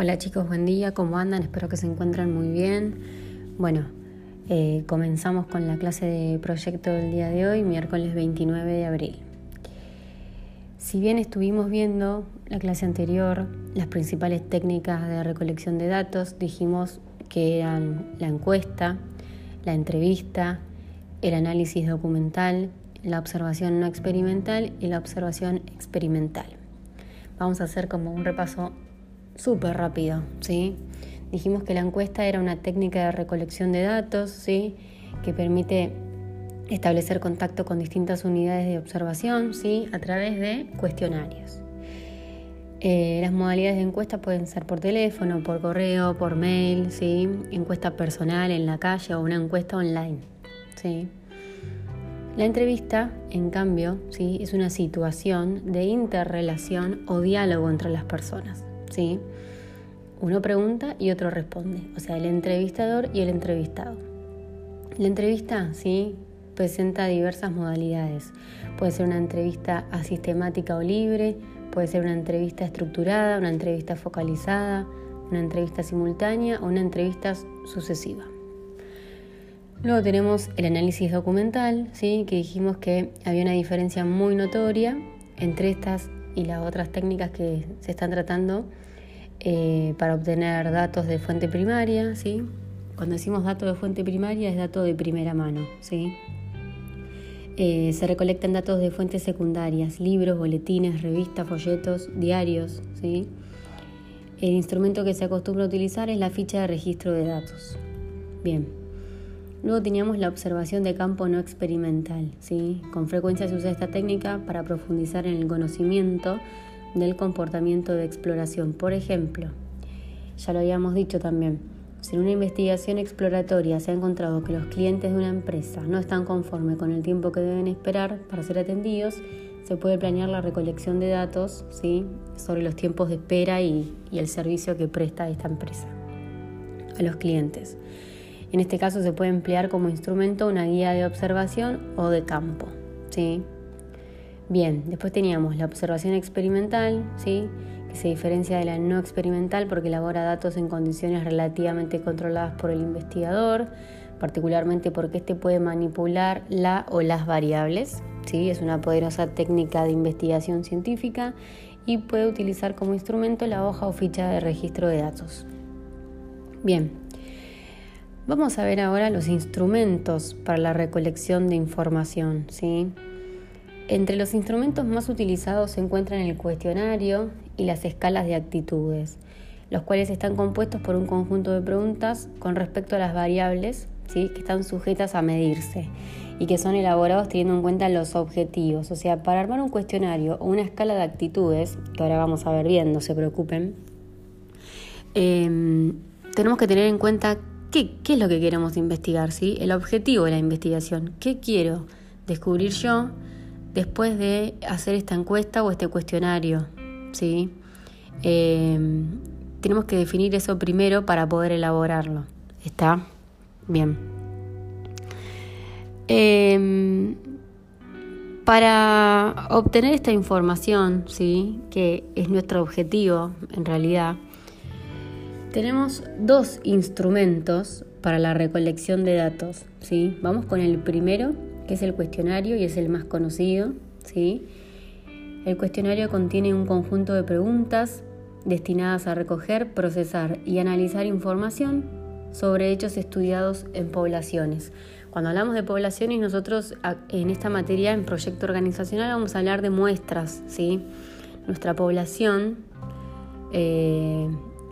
Hola chicos, buen día, ¿cómo andan? Espero que se encuentren muy bien. Bueno, eh, comenzamos con la clase de proyecto del día de hoy, miércoles 29 de abril. Si bien estuvimos viendo la clase anterior las principales técnicas de recolección de datos, dijimos que eran la encuesta, la entrevista, el análisis documental, la observación no experimental y la observación experimental. Vamos a hacer como un repaso súper rápido, ¿sí? Dijimos que la encuesta era una técnica de recolección de datos, ¿sí? Que permite establecer contacto con distintas unidades de observación, ¿sí? A través de cuestionarios. Eh, las modalidades de encuesta pueden ser por teléfono, por correo, por mail, ¿sí? encuesta personal en la calle o una encuesta online. ¿sí? La entrevista, en cambio, ¿sí? es una situación de interrelación o diálogo entre las personas. ¿Sí? Uno pregunta y otro responde, o sea, el entrevistador y el entrevistado. La entrevista, ¿sí? presenta diversas modalidades. Puede ser una entrevista asistemática o libre, puede ser una entrevista estructurada, una entrevista focalizada, una entrevista simultánea o una entrevista sucesiva. Luego tenemos el análisis documental, ¿sí? que dijimos que había una diferencia muy notoria entre estas y las otras técnicas que se están tratando eh, para obtener datos de fuente primaria, ¿sí? Cuando decimos datos de fuente primaria es dato de primera mano, ¿sí? Eh, se recolectan datos de fuentes secundarias, libros, boletines, revistas, folletos, diarios, ¿sí? El instrumento que se acostumbra a utilizar es la ficha de registro de datos. Bien. Luego teníamos la observación de campo no experimental. ¿sí? Con frecuencia se usa esta técnica para profundizar en el conocimiento del comportamiento de exploración. Por ejemplo, ya lo habíamos dicho también, si en una investigación exploratoria se ha encontrado que los clientes de una empresa no están conformes con el tiempo que deben esperar para ser atendidos, se puede planear la recolección de datos ¿sí? sobre los tiempos de espera y, y el servicio que presta esta empresa a los clientes. En este caso se puede emplear como instrumento una guía de observación o de campo. ¿sí? Bien, después teníamos la observación experimental, ¿sí? que se diferencia de la no experimental porque elabora datos en condiciones relativamente controladas por el investigador, particularmente porque éste puede manipular la o las variables. ¿sí? Es una poderosa técnica de investigación científica y puede utilizar como instrumento la hoja o ficha de registro de datos. Bien, vamos a ver ahora los instrumentos para la recolección de información. ¿sí? Entre los instrumentos más utilizados se encuentran el cuestionario y las escalas de actitudes, los cuales están compuestos por un conjunto de preguntas con respecto a las variables ¿sí? que están sujetas a medirse y que son elaborados teniendo en cuenta los objetivos. O sea, para armar un cuestionario o una escala de actitudes, que ahora vamos a ver bien, no se preocupen, em, tenemos que tener en cuenta qué, es lo que queremos investigar, ¿sí? el objetivo de la investigación, qué quiero descubrir yo después de hacer esta encuesta o este cuestionario. ¿sí? Em, tenemos que definir eso primero para poder elaborarlo. ¿Está? Bien. Em, para obtener esta información, ¿sí? que es nuestro objetivo en realidad, tenemos dos instrumentos para la recolección de datos. ¿sí? Vamos con el primero, que es el cuestionario y es el más conocido. ¿sí? El cuestionario contiene un conjunto de preguntas destinadas a recoger, procesar y analizar información sobre hechos estudiados en poblaciones. Cuando hablamos de poblaciones, nosotros en esta materia, en proyecto organizacional, vamos a hablar de muestras. ¿sí? Nuestra población, eh,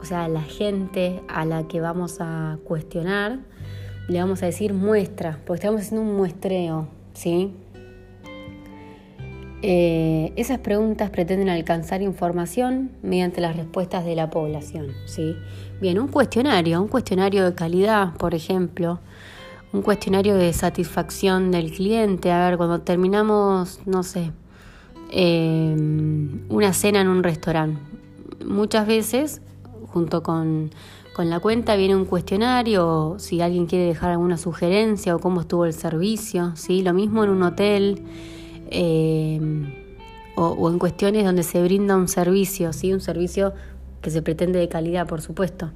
o sea, la gente a la que vamos a cuestionar, le vamos a decir muestra, porque estamos haciendo un muestreo, ¿sí? Eh, esas preguntas pretenden alcanzar información mediante las respuestas de la población, ¿sí? Bien, un cuestionario, un cuestionario de calidad, por ejemplo, un cuestionario de satisfacción del cliente, a ver, cuando terminamos, no sé, eh, una cena en un restaurante, muchas veces, junto con con la cuenta viene un cuestionario, si alguien quiere dejar alguna sugerencia o cómo estuvo el servicio, ¿sí? Lo mismo en un hotel eh, o, en cuestiones donde se brinda un servicio, ¿sí? Un servicio que se pretende de calidad, por supuesto.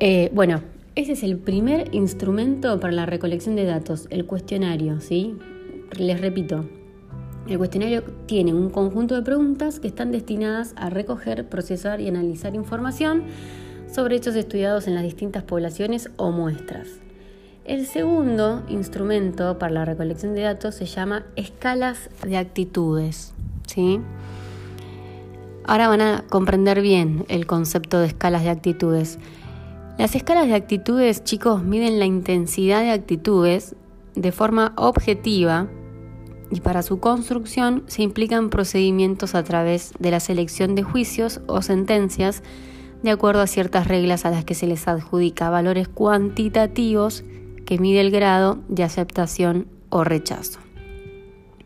Eh, bueno, ese es el primer instrumento para la recolección de datos, el cuestionario, ¿sí? Les repito, el cuestionario tiene un conjunto de preguntas que están destinadas a recoger, procesar y analizar información sobre hechos estudiados en las distintas poblaciones o muestras. El segundo instrumento para la recolección de datos se llama escalas de actitudes. ¿sí? Ahora van a comprender bien el concepto de escalas de actitudes. Las escalas de actitudes, chicos, miden la intensidad de actitudes de forma objetiva y para su construcción se implican procedimientos a través de la selección de juicios o sentencias de acuerdo a ciertas reglas a las que se les adjudica valores cuantitativos que mide el grado de aceptación o rechazo.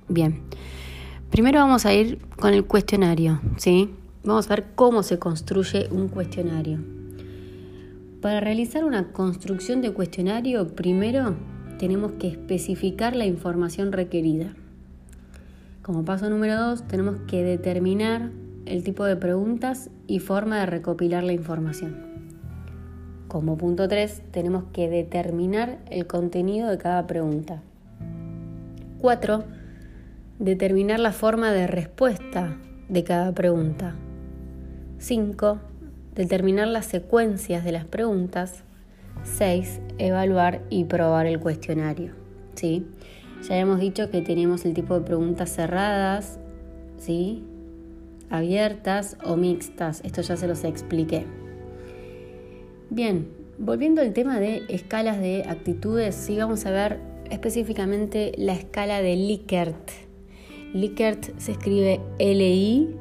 Bien, primero vamos a ir con el cuestionario, ¿sí? Vamos a ver cómo se construye un cuestionario. Para realizar una construcción de cuestionario, primero tenemos que especificar la información requerida. Como paso número dos, tenemos que determinar el tipo de preguntas y forma de recopilar la información. Como punto 3, tenemos que determinar el contenido de cada pregunta. 4. Determinar la forma de respuesta de cada pregunta. 5. Determinar las secuencias de las preguntas. 6. Evaluar y probar el cuestionario. ¿Sí? Ya hemos dicho que tenemos el tipo de preguntas cerradas, ¿sí? abiertas o mixtas. Esto ya se los expliqué. Bien, volviendo al tema de escalas de actitudes, sí vamos a ver específicamente la escala de Likert. Likert se escribe L-I-K-E-R-T.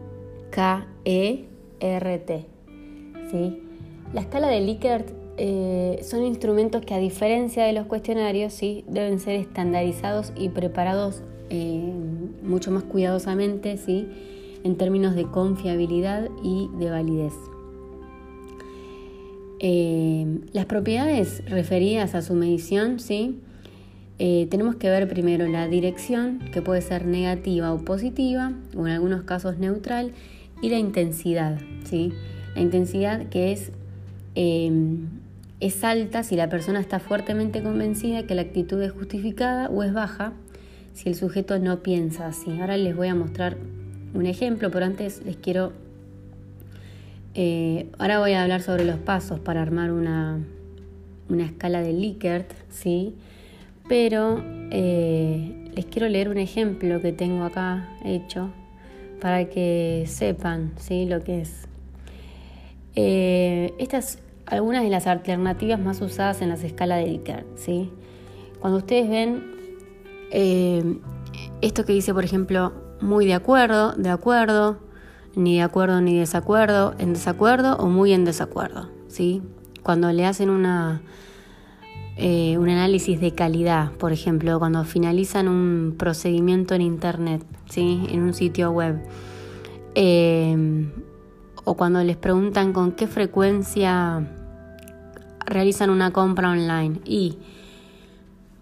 ¿sí? La escala de Likert eh, son instrumentos que a diferencia de los cuestionarios ¿sí? deben ser estandarizados y preparados eh, mucho más cuidadosamente ¿sí? en términos de confiabilidad y de validez. Eh, las propiedades referidas a su medición, ¿sí? Tenemos que ver primero la dirección, que puede ser negativa o positiva, o en algunos casos neutral, y la intensidad. ¿sí? La intensidad que es, es alta si la persona está fuertemente convencida que la actitud es justificada o es baja si el sujeto no piensa así. Ahora les voy a mostrar un ejemplo, pero antes les quiero... Eh, ahora voy a hablar sobre los pasos para armar una, una escala de Likert, ¿sí? Pero eh, les quiero leer un ejemplo que tengo acá hecho para que sepan ¿sí? lo que es. Eh, estas algunas de las alternativas más usadas en las escalas de Likert. ¿sí? Cuando ustedes ven esto que dice, por ejemplo, muy de acuerdo, de acuerdo, ni de acuerdo ni desacuerdo, en desacuerdo o muy en desacuerdo, ¿sí? Cuando le hacen una, eh, un análisis de calidad, por ejemplo, cuando finalizan un procedimiento en Internet, ¿sí? En un sitio web, eh, o cuando les preguntan con qué frecuencia realizan una compra online y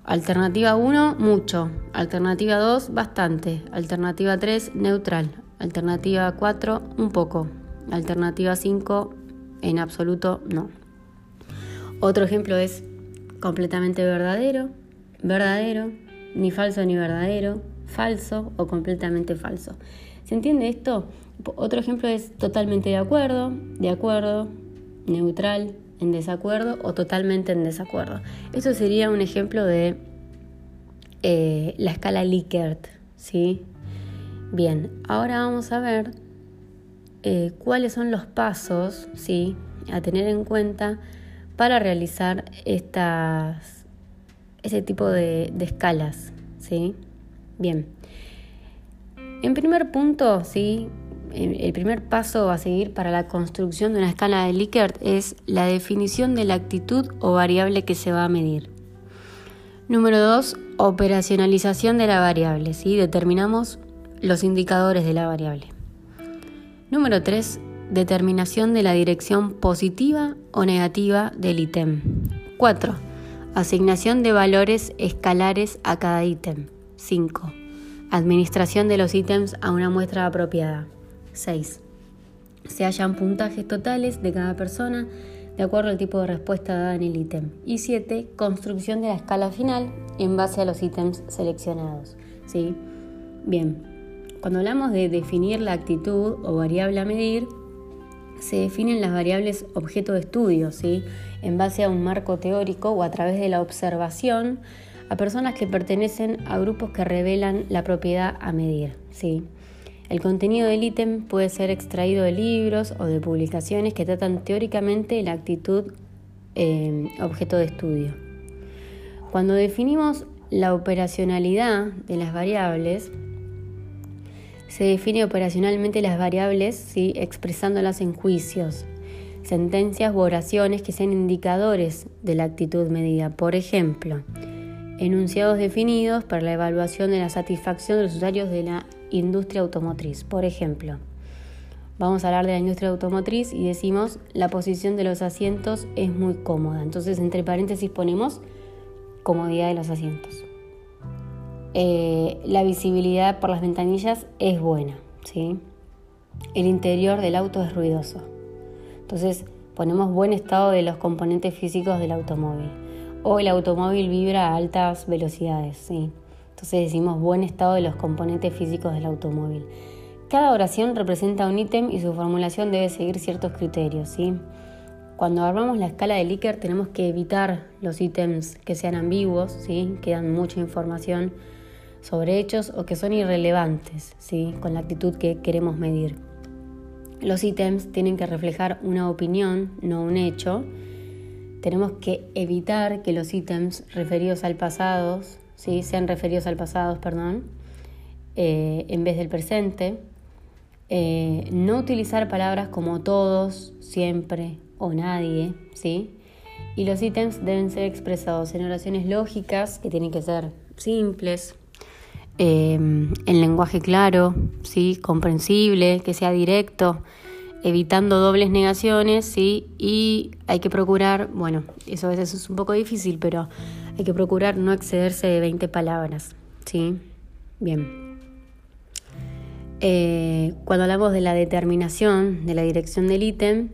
Alternativa 1, mucho. Alternativa 2, bastante. Alternativa 3, neutral. Alternativa 4, un poco. Alternativa 5, en absoluto no. Otro ejemplo es completamente verdadero, verdadero, ni falso ni verdadero, falso o completamente falso. ¿Se entiende esto? Otro ejemplo es totalmente de acuerdo, de acuerdo, neutral, en desacuerdo o totalmente en desacuerdo. Esto sería un ejemplo de eh, la escala Likert, ¿sí? Bien, ahora vamos a ver eh, cuáles son los pasos, ¿sí? A tener en cuenta para realizar estas, ese tipo de, de escalas, ¿sí? Bien. En primer punto, ¿sí? el primer paso a seguir para la construcción de una escala de Likert es la definición de la actitud o variable que se va a medir. Número 2. Operacionalización de la variable. ¿sí? Determinamos los indicadores de la variable. Número 3. Determinación de la dirección positiva o negativa del ítem. 4. Asignación de valores escalares a cada ítem. 5. Administración de los ítems a una muestra apropiada. 6. se hallan puntajes totales de cada persona de acuerdo al tipo de respuesta dada en el ítem. Y 7. Construcción de la escala final en base a los ítems seleccionados. ¿sí? Bien, cuando hablamos de definir la actitud o variable a medir, se definen las variables objeto de estudio, ¿sí? en base a un marco teórico o a través de la observación a personas que pertenecen a grupos que revelan la propiedad a medir. ¿sí? El contenido del ítem puede ser extraído de libros o de publicaciones que tratan teóricamente la actitud eh, objeto de estudio. Cuando definimos la operacionalidad de las variables, se define operacionalmente las variables ¿sí? expresándolas en juicios, sentencias u oraciones que sean indicadores de la actitud medida. Por ejemplo, enunciados definidos para la evaluación de la satisfacción de los usuarios de la industria automotriz. Por ejemplo, vamos a hablar de la industria automotriz y decimos la posición de los asientos es muy cómoda. Entonces, entre paréntesis ponemos comodidad de los asientos. Eh, la visibilidad por las ventanillas es buena. ¿sí? El interior del auto es ruidoso. Entonces, ponemos buen estado de los componentes físicos del automóvil. O el automóvil vibra a altas velocidades. ¿sí? Entonces decimos buen estado de los componentes físicos del automóvil. Cada oración representa un ítem y su formulación debe seguir ciertos criterios. ¿sí? Cuando armamos la escala de Likert tenemos que evitar los ítems que sean ambiguos, ¿sí? que dan mucha información sobre hechos o que son irrelevantes ¿sí? con la actitud que queremos medir. Los ítems tienen que reflejar una opinión, no un hecho. Tenemos que evitar que los ítems referidos al pasado ¿sí? sean referidos al pasado, perdón, eh, en vez del presente. Eh, no utilizar palabras como todos, siempre o nadie, ¿sí? Y los ítems deben ser expresados en oraciones lógicas, que tienen que ser simples, eh, en lenguaje claro, ¿sí? comprensible, que sea directo, evitando dobles negaciones, ¿sí? y hay que procurar, bueno, eso a veces es un poco difícil, pero hay que procurar no excederse de 20 palabras. ¿sí? Bien. Eh, cuando hablamos de la determinación de la dirección del ítem,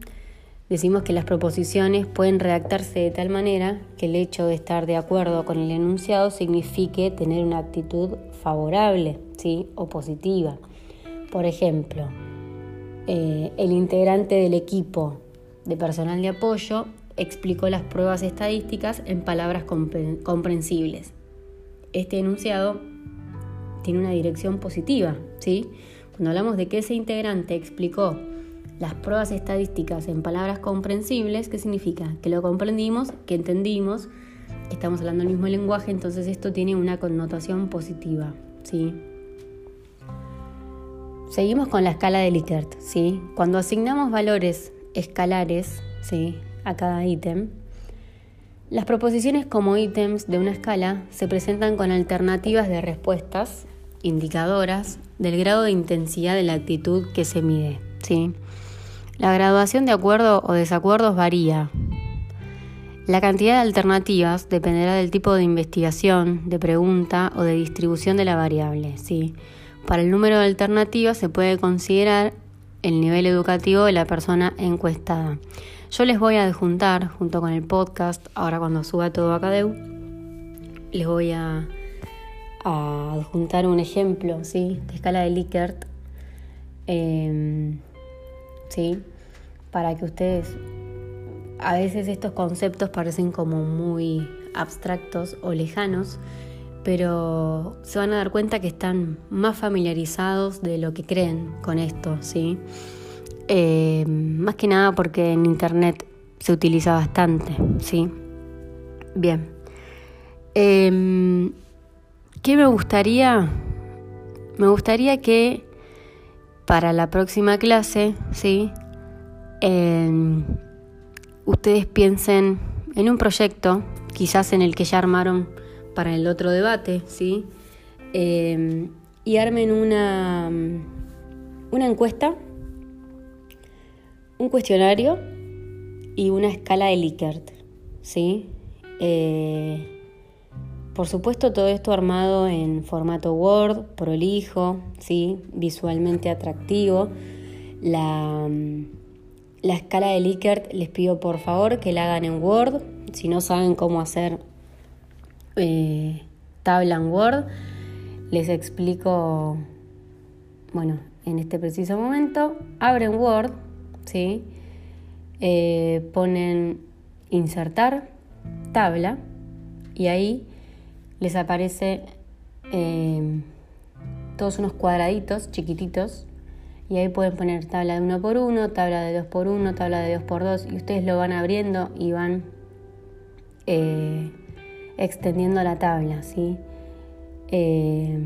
decimos que las proposiciones pueden redactarse de tal manera que el hecho de estar de acuerdo con el enunciado signifique tener una actitud favorable ¿sí? o positiva. Por ejemplo, eh, el integrante del equipo de personal de apoyo explicó las pruebas estadísticas en palabras comprensibles. Este enunciado tiene una dirección positiva, ¿sí? Cuando hablamos de que ese integrante explicó las pruebas estadísticas en palabras comprensibles, ¿qué significa? Que lo comprendimos, que entendimos, que estamos hablando el mismo lenguaje, entonces esto tiene una connotación positiva, ¿sí? Seguimos con la escala de Likert, ¿sí? Cuando asignamos valores escalares, ¿sí? a cada ítem. Las proposiciones como ítems de una escala se presentan con alternativas de respuestas indicadoras del grado de intensidad de la actitud que se mide. ¿sí? La graduación de acuerdo o desacuerdos varía. La cantidad de alternativas dependerá del tipo de investigación, de pregunta o de distribución de la variable. ¿sí? Para el número de alternativas se puede considerar el nivel educativo de la persona encuestada. Yo les voy a adjuntar, junto con el podcast, ahora cuando suba todo a Cadeu, les voy a, adjuntar un ejemplo ¿sí? de escala de Likert, em, ¿sí? para que ustedes, a veces estos conceptos parecen como muy abstractos o lejanos, pero se van a dar cuenta que están más familiarizados de lo que creen con esto, ¿sí? Eh, más que nada porque en internet se utiliza bastante, ¿sí? Bien. Em, ¿Qué me gustaría? Me gustaría que para la próxima clase, ¿sí? Em, ustedes piensen en un proyecto, quizás en el que ya armaron para el otro debate, ¿sí? Em, y armen una, una encuesta un cuestionario y una escala de Likert, ¿sí? Eh, por supuesto todo esto armado en formato Word, prolijo, ¿sí? visualmente atractivo. la, la escala de Likert les pido por favor que la hagan en Word. Si no saben cómo hacer eh, tabla en Word, les explico, bueno, en este preciso momento. Abren Word, ¿sí? Eh, ponen insertar tabla y ahí les aparece eh, todos unos cuadraditos chiquititos y ahí pueden poner tabla de 1 por 1, tabla de 2 por 1, tabla de 2 por 2 y ustedes lo van abriendo y van extendiendo la tabla, ¿sí? Eh,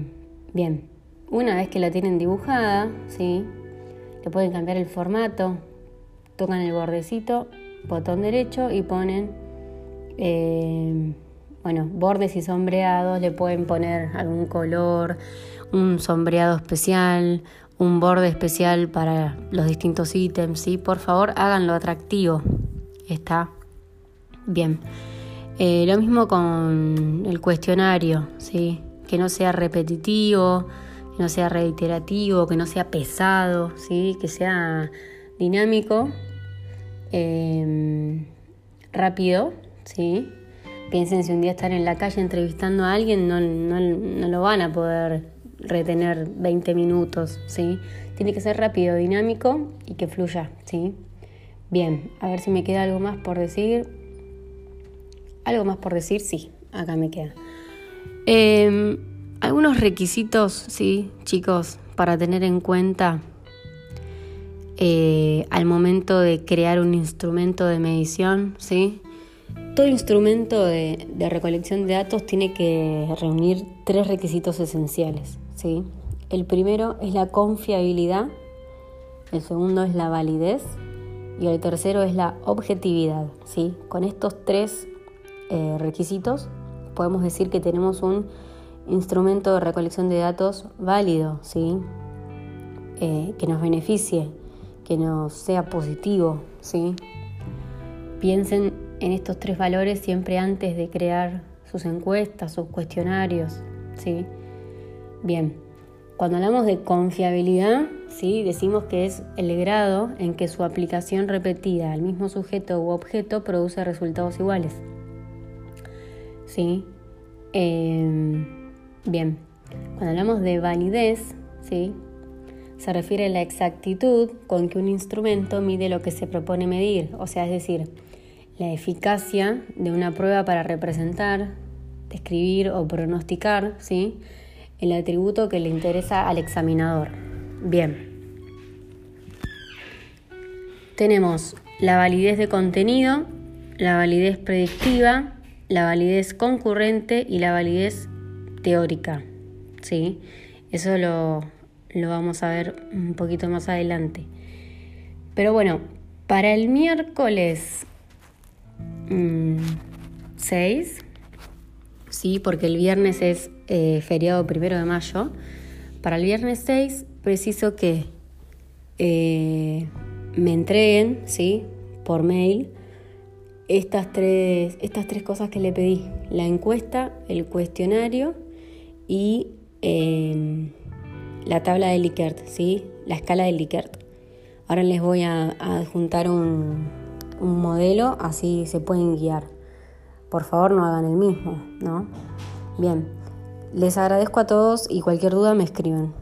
bien, una vez que la tienen dibujada, ¿sí? Le pueden cambiar el formato, tocan el bordecito, botón derecho y ponen, eh, bueno, bordes y sombreados, le pueden poner algún color, un sombreado especial, un borde especial para los distintos ítems, ¿sí? Por favor, háganlo atractivo. Está bien. Eh, lo mismo con el cuestionario, ¿sí? Que no sea repetitivo, que no sea reiterativo, que no sea pesado, ¿sí? Que sea dinámico, em, rápido, ¿sí? Piensen si un día están en la calle entrevistando a alguien, no, no, no lo van a poder retener 20 minutos, ¿sí? Tiene que ser rápido, dinámico y que fluya, ¿sí? Bien, a ver si me queda algo más por decir. ¿Algo más por decir? Sí, acá me queda. Em, algunos requisitos, ¿sí, chicos, para tener en cuenta eh, al momento de crear un instrumento de medición, ¿sí? Todo instrumento de, recolección de datos tiene que reunir tres requisitos esenciales. ¿sí? El primero es la confiabilidad, el segundo es la validez y el tercero es la objetividad. ¿sí? Con estos tres eh, requisitos podemos decir que tenemos un instrumento de recolección de datos válido, ¿sí? Eh, que nos beneficie, que nos sea positivo. ¿sí? Piensen en estos tres valores siempre antes de crear sus encuestas, sus cuestionarios, ¿sí? Bien, cuando hablamos de confiabilidad, ¿sí? decimos que es el grado en que su aplicación repetida al mismo sujeto u objeto produce resultados iguales. ¿Sí? Em, bien, cuando hablamos de validez, ¿sí? se refiere a la exactitud con que un instrumento mide lo que se propone medir, o sea, es decir, la eficacia de una prueba para representar, describir o pronosticar ¿sí? el atributo que le interesa al examinador. Bien. Tenemos la validez de contenido, la validez predictiva, la validez concurrente y la validez teórica. ¿sí? Eso lo, lo vamos a ver un poquito más adelante. Pero bueno, para el miércoles 6, mm, sí, porque el viernes es eh, feriado primero de mayo. Para el viernes 6 preciso que eh, me entreguen, sí, por mail, estas tres, estas tres cosas que le pedí. La encuesta, el cuestionario y em, la tabla de Likert, ¿sí? la escala de Likert. Ahora les voy a adjuntar un, un modelo, así se pueden guiar. Por favor, no hagan el mismo, ¿no? Bien, les agradezco a todos y cualquier duda me escriben.